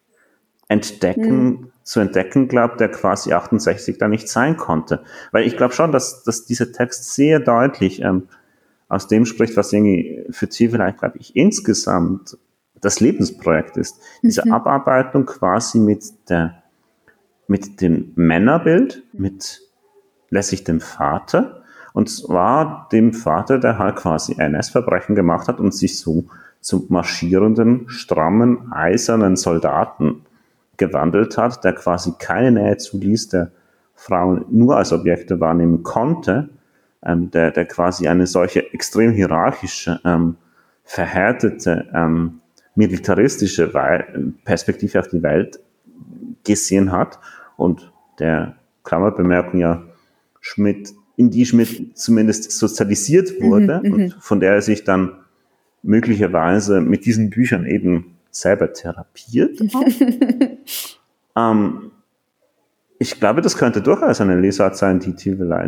B: entdecken, mhm. zu entdecken glaubt, der quasi 68 da nicht sein konnte. Weil ich glaube schon, dass, dass dieser Text sehr deutlich ähm, aus dem spricht, was irgendwie für vielleicht, glaube ich, insgesamt das Lebensprojekt ist. Diese mhm. Abarbeitung quasi mit der, mit dem Männerbild, mit letztlich dem Vater, und zwar dem Vater, der halt quasi NS-Verbrechen gemacht hat und sich so zum marschierenden, strammen, eisernen Soldaten gewandelt hat, der quasi keine Nähe zuließ, der Frauen nur als Objekte wahrnehmen konnte, ähm, der, der quasi eine solche extrem hierarchische, ähm, verhärtete ähm, militaristische Perspektive auf die Welt gesehen hat und der Klammerbemerkung ja Schmidt, in die Schmidt zumindest sozialisiert mhm, wurde mhm, und von der er sich dann möglicherweise mit diesen Büchern eben selber therapiert. ähm, ich glaube, das könnte durchaus eine Lesart sein, die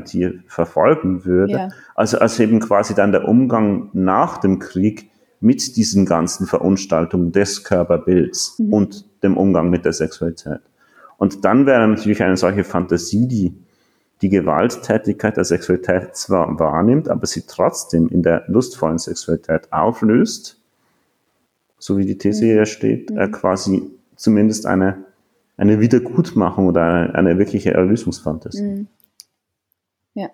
B: hier verfolgen würde. Ja. Also, also eben quasi dann der Umgang nach dem Krieg mit diesen ganzen Verunstaltungen des Körperbilds mhm. und dem Umgang mit der Sexualität. Und dann wäre natürlich eine solche Fantasie, die die Gewalttätigkeit der Sexualität zwar wahrnimmt, aber sie trotzdem in der lustvollen Sexualität auflöst, so wie die These hier steht, äh, mhm. quasi zumindest eine, eine Wiedergutmachung oder eine, eine wirkliche Erlösungsfantasie. Mhm.
C: Ja.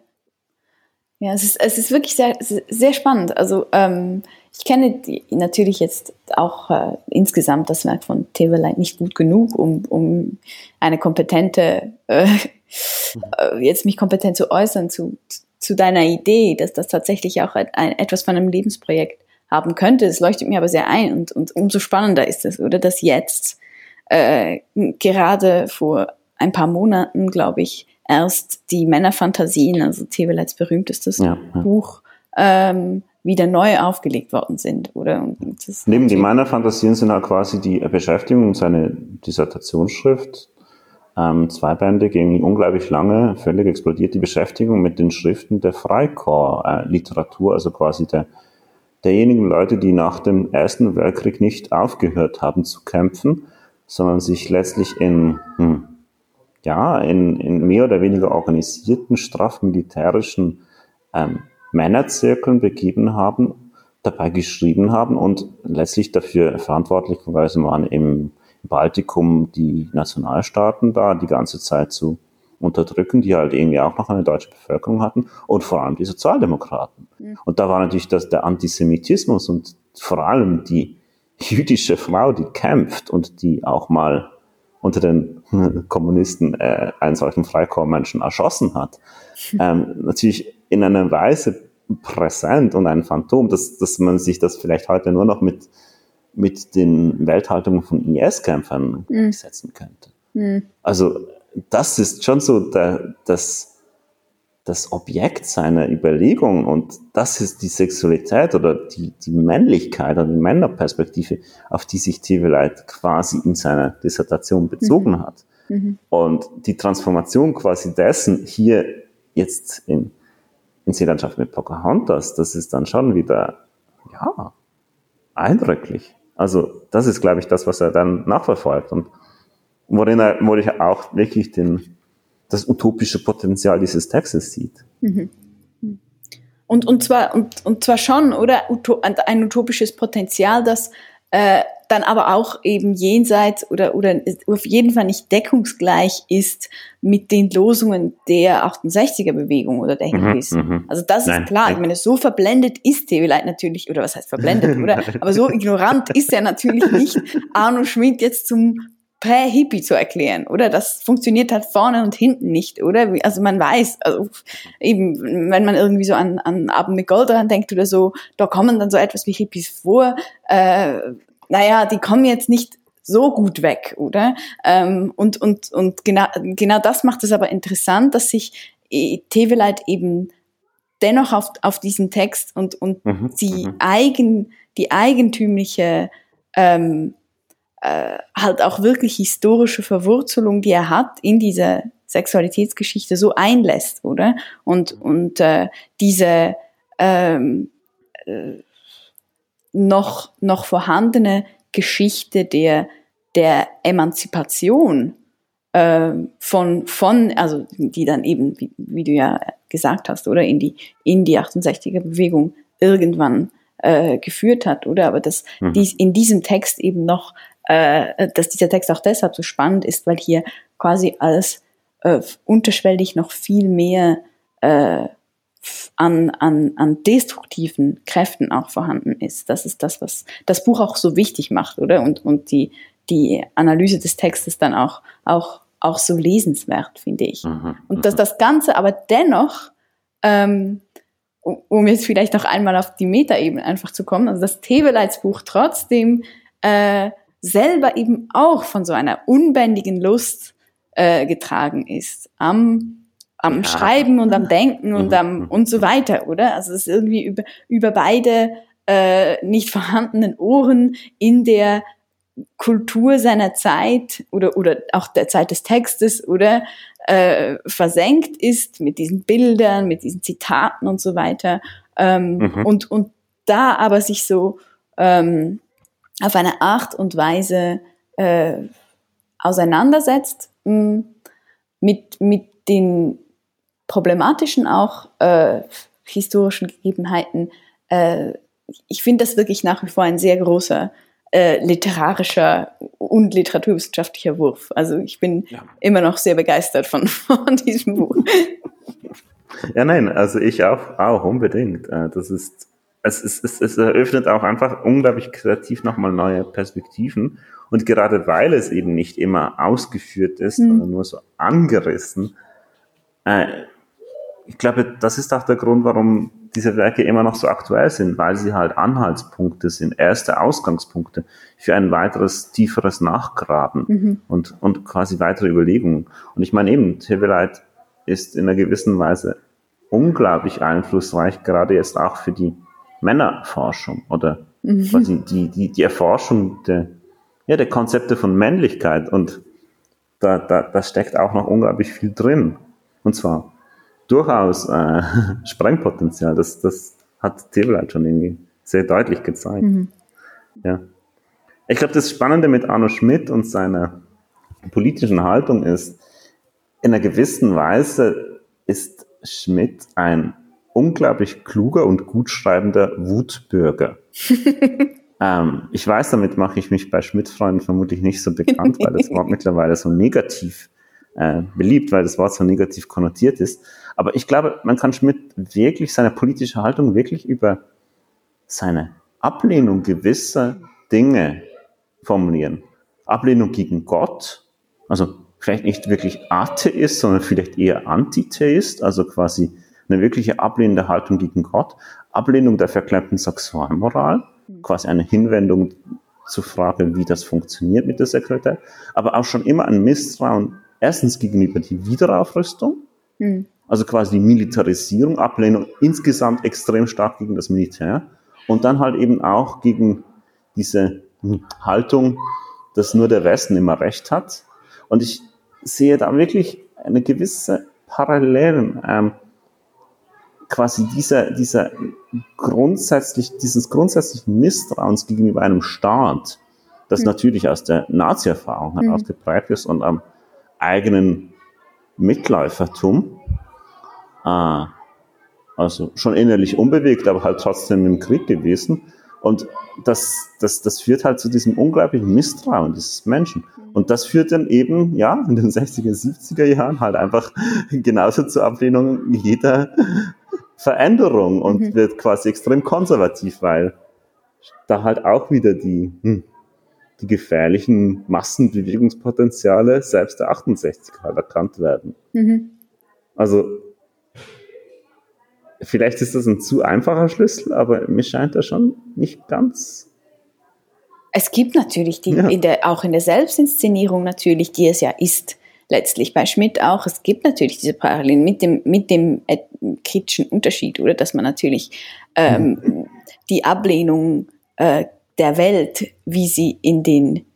C: Ja, es ist, es ist wirklich sehr, sehr spannend. Also ähm, ich kenne die, natürlich jetzt auch äh, insgesamt das Werk von Teveleit nicht gut genug, um, um eine kompetente, äh, äh, jetzt mich kompetent zu äußern zu, zu deiner Idee, dass das tatsächlich auch ein, ein, etwas von einem Lebensprojekt haben könnte. Es leuchtet mir aber sehr ein und, und umso spannender ist es, oder dass jetzt äh, gerade vor ein paar Monaten, glaube ich, erst die Männerfantasien, also Teveleits berühmtestes ja, ja. Buch, ähm, wieder neu aufgelegt worden sind, oder?
B: Neben die Männerfantasien sind auch quasi die Beschäftigung, seine Dissertationsschrift, ähm, zweibändig, irgendwie unglaublich lange, völlig explodiert die Beschäftigung mit den Schriften der Freikorps-Literatur, also quasi der, derjenigen Leute, die nach dem Ersten Weltkrieg nicht aufgehört haben zu kämpfen, sondern sich letztlich in, hm, ja, in, in mehr oder weniger organisierten, straff militärischen ähm, Männerzirkeln begeben haben, dabei geschrieben haben und letztlich dafür verantwortlicherweise waren im Baltikum die Nationalstaaten da die ganze Zeit zu unterdrücken, die halt irgendwie auch noch eine deutsche Bevölkerung hatten und vor allem die Sozialdemokraten. Mhm. Und da war natürlich das, der Antisemitismus und vor allem die jüdische Frau, die kämpft und die auch mal unter den Kommunisten äh, einen solchen Freikorpsmenschen erschossen hat, ähm, natürlich in einer Weise präsent und ein Phantom, dass, dass man sich das vielleicht heute nur noch mit, mit den Welthaltungen von IS-Kämpfern mhm. setzen könnte. Mhm. Also das ist schon so der, das, das Objekt seiner Überlegung und das ist die Sexualität oder die, die Männlichkeit oder die Männerperspektive, auf die sich Teveleit quasi in seiner Dissertation bezogen mhm. hat. Mhm. Und die Transformation quasi dessen hier jetzt in, in Seelandschaft mit Pocahontas, das ist dann schon wieder, ja, eindrücklich. Also das ist, glaube ich, das, was er dann nachverfolgt und worin er, wo ich auch wirklich den, das utopische Potenzial dieses Textes sieht. Mhm.
C: Und, und, zwar, und, und zwar schon, oder? Ein utopisches Potenzial, das äh, dann aber auch eben jenseits oder, oder auf jeden Fall nicht deckungsgleich ist mit den Losungen der 68er Bewegung oder der mhm, Hippies. Mhm, also das Nein, ist klar. Ich meine, so verblendet ist Teweleit natürlich, oder was heißt verblendet, oder? Aber so ignorant ist er natürlich nicht, Arno Schmidt jetzt zum Prä-Hippie zu erklären, oder? Das funktioniert halt vorne und hinten nicht, oder? Also man weiß, also eben, wenn man irgendwie so an, an Abend mit Gold dran denkt oder so, da kommen dann so etwas wie Hippies vor. Äh, naja, die kommen jetzt nicht so gut weg, oder? Ähm, und und, und genau, genau das macht es aber interessant, dass sich äh, Teveleit eben dennoch auf, auf diesen Text und, und mhm, die, mhm. eigen, die eigentümliche ähm, äh, halt auch wirklich historische Verwurzelung, die er hat in diese Sexualitätsgeschichte so einlässt, oder? Und, und äh, diese ähm, äh, noch, noch vorhandene Geschichte der, der Emanzipation äh, von, von, also die dann eben, wie, wie du ja gesagt hast, oder in die, in die 68er Bewegung irgendwann äh, geführt hat, oder? Aber dass mhm. dies in diesem Text eben noch äh, dass dieser Text auch deshalb so spannend ist, weil hier quasi alles äh, unterschwellig noch viel mehr äh, an, an, an destruktiven Kräften auch vorhanden ist. Das ist das, was das Buch auch so wichtig macht, oder? Und, und die, die Analyse des Textes dann auch, auch, auch so lesenswert, finde ich. Mhm, und dass mhm. das Ganze aber dennoch, ähm, um jetzt vielleicht noch einmal auf die Metaebene einfach zu kommen, also das Tebeleitsbuch trotzdem äh, selber eben auch von so einer unbändigen Lust äh, getragen ist am am ja. Schreiben und am Denken und am mhm. und so weiter, oder? Also es ist irgendwie über über beide äh, nicht vorhandenen Ohren in der Kultur seiner Zeit oder oder auch der Zeit des Textes oder äh, versenkt ist mit diesen Bildern, mit diesen Zitaten und so weiter ähm, mhm. und und da aber sich so ähm, auf eine Art und Weise äh, auseinandersetzt mh, mm, mit, mit den problematischen auch äh, historischen Gegebenheiten. Äh, ich finde das wirklich nach wie vor ein sehr großer äh, literarischer und literaturwissenschaftlicher Wurf. Also ich bin ja. immer noch sehr begeistert von, von diesem Buch.
B: Ja, nein, also ich auch, auch unbedingt. Äh, das ist, es, es, es, es eröffnet auch einfach unglaublich kreativ nochmal neue Perspektiven. Und gerade weil es eben nicht immer ausgeführt ist, mhm. sondern nur so angerissen, äh, ich glaube, das ist auch der Grund, warum diese Werke immer noch so aktuell sind, weil sie halt Anhaltspunkte sind, erste Ausgangspunkte für ein weiteres, tieferes Nachgraben mhm. und, und quasi weitere Überlegungen. Und ich meine eben, Heveleit ist in einer gewissen Weise unglaublich einflussreich, gerade jetzt auch für die Männerforschung oder mhm. quasi die, die, die Erforschung der, ja, der Konzepte von Männlichkeit. Und da, da, da steckt auch noch unglaublich viel drin. Und zwar durchaus äh, Sprengpotenzial. Das, das hat Tebeleit schon irgendwie sehr deutlich gezeigt. Mhm. Ja. Ich glaube, das Spannende mit Arno Schmidt und seiner politischen Haltung ist, in einer gewissen Weise ist Schmidt ein unglaublich kluger und gut schreibender Wutbürger. ähm, ich weiß, damit mache ich mich bei Schmidt-Freunden vermutlich nicht so bekannt, weil das Wort mittlerweile so negativ äh, beliebt, weil das Wort so negativ konnotiert ist. Aber ich glaube, man kann Schmidt wirklich seine politische Haltung wirklich über seine Ablehnung gewisser Dinge formulieren. Ablehnung gegen Gott, also vielleicht nicht wirklich Atheist, sondern vielleicht eher Antitheist, also quasi eine wirkliche ablehnende Haltung gegen Gott, Ablehnung der verklemmten Sexualmoral, quasi eine Hinwendung zur Frage, wie das funktioniert mit der Sexualität, aber auch schon immer ein Misstrauen erstens gegenüber die Wiederaufrüstung, mhm. also quasi die Militarisierung, Ablehnung insgesamt extrem stark gegen das Militär und dann halt eben auch gegen diese Haltung, dass nur der Westen immer recht hat. Und ich sehe da wirklich eine gewisse Parallelen. Ähm, quasi dieser, dieser grundsätzlich, dieses grundsätzlichen Misstrauens gegenüber einem Staat, das mhm. natürlich aus der Nazi-Erfahrung heraus mhm. geprägt ist und am eigenen Mitläufertum, äh, also schon innerlich unbewegt, aber halt trotzdem im Krieg gewesen. Und das, das, das führt halt zu diesem unglaublichen Misstrauen dieses Menschen. Und das führt dann eben, ja, in den 60er, 70er Jahren halt einfach genauso zur Ablehnung jeder Veränderung und mhm. wird quasi extrem konservativ, weil da halt auch wieder die, hm, die gefährlichen Massenbewegungspotenziale selbst der 68 halt erkannt werden. Mhm. Also vielleicht ist das ein zu einfacher Schlüssel, aber mir scheint er schon nicht ganz.
C: Es gibt natürlich die, ja. in der, auch in der Selbstinszenierung natürlich, die es ja ist, letztlich bei Schmidt auch, es gibt natürlich diese Parallelen mit dem, mit dem äh, kritischen Unterschied, oder? Dass man natürlich ähm, mhm. die Ablehnung äh, der Welt, wie sie in den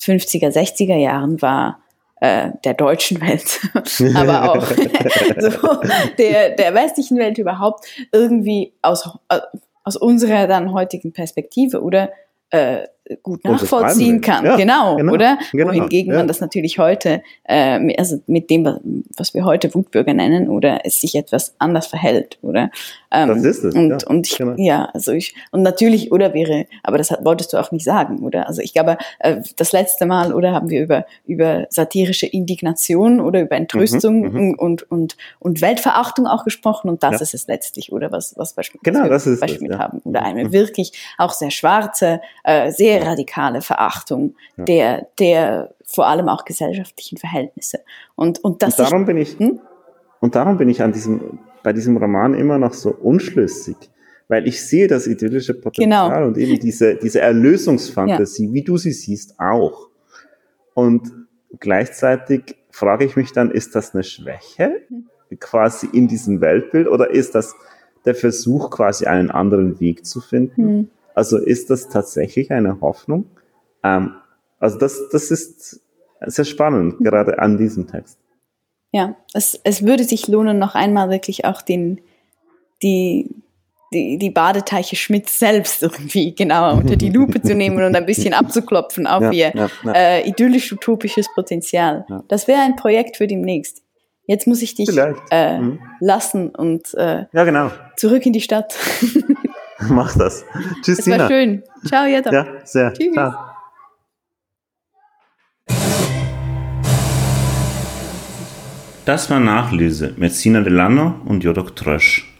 C: 50er, 60er Jahren war, äh, der deutschen Welt, aber auch so der, der westlichen Welt überhaupt irgendwie aus, äh, aus unserer dann heutigen Perspektive oder? Äh, gut nachvollziehen kann. Ja, genau, genau, oder? Genau, Wohingegen ja. man das natürlich heute, äh, also mit dem, was wir heute Wutbürger nennen, oder es sich etwas anders verhält, oder?
B: Ähm, das ist es.
C: Und, ja, und ich, genau. ja, also ich, und natürlich, oder wäre, aber das wolltest du auch nicht sagen, oder? Also ich glaube, äh, das letzte Mal, oder haben wir über, über satirische Indignation oder über Entrüstung mhm, mhm. und, und, und Weltverachtung auch gesprochen, und das ist es letztlich, oder? Was, was Beispiel,
B: genau, das ist
C: Beispiel es, haben. Oder eine mhm. wirklich auch sehr schwarze, äh, sehr sehr radikale Verachtung ja. der, der vor allem auch gesellschaftlichen Verhältnisse. Und, und, das
B: und darum bin ich, hm? und darum bin ich an diesem, bei diesem Roman immer noch so unschlüssig. Weil ich sehe das idyllische Potenzial genau. und eben diese, diese Erlösungsfantasie, ja. wie du sie siehst, auch. Und gleichzeitig frage ich mich dann, ist das eine Schwäche quasi in diesem Weltbild oder ist das der Versuch, quasi einen anderen Weg zu finden? Hm. Also ist das tatsächlich eine Hoffnung? Ähm, also das, das ist sehr spannend, gerade an diesem Text.
C: Ja, es, es würde sich lohnen, noch einmal wirklich auch den, die, die, die Badeteiche Schmidt selbst irgendwie genauer unter die Lupe zu nehmen und ein bisschen abzuklopfen auf
B: Ja,
C: ihr
B: ja, ja.
C: Äh, idyllisch-utopisches Potenzial. Das wäre ein Projekt für demnächst. Jetzt muss ich dich äh,
B: Mhm.
C: lassen und äh,
B: Ja, genau.
C: zurück in die Stadt.
B: Mach das. Tschüss,
C: Es war
B: Tina.
C: schön. Ciao, Jetta.
B: Ja, sehr.
C: Tschüss.
B: Ciao. Das war Nachlese mit Sina Delano und Jodok Trösch.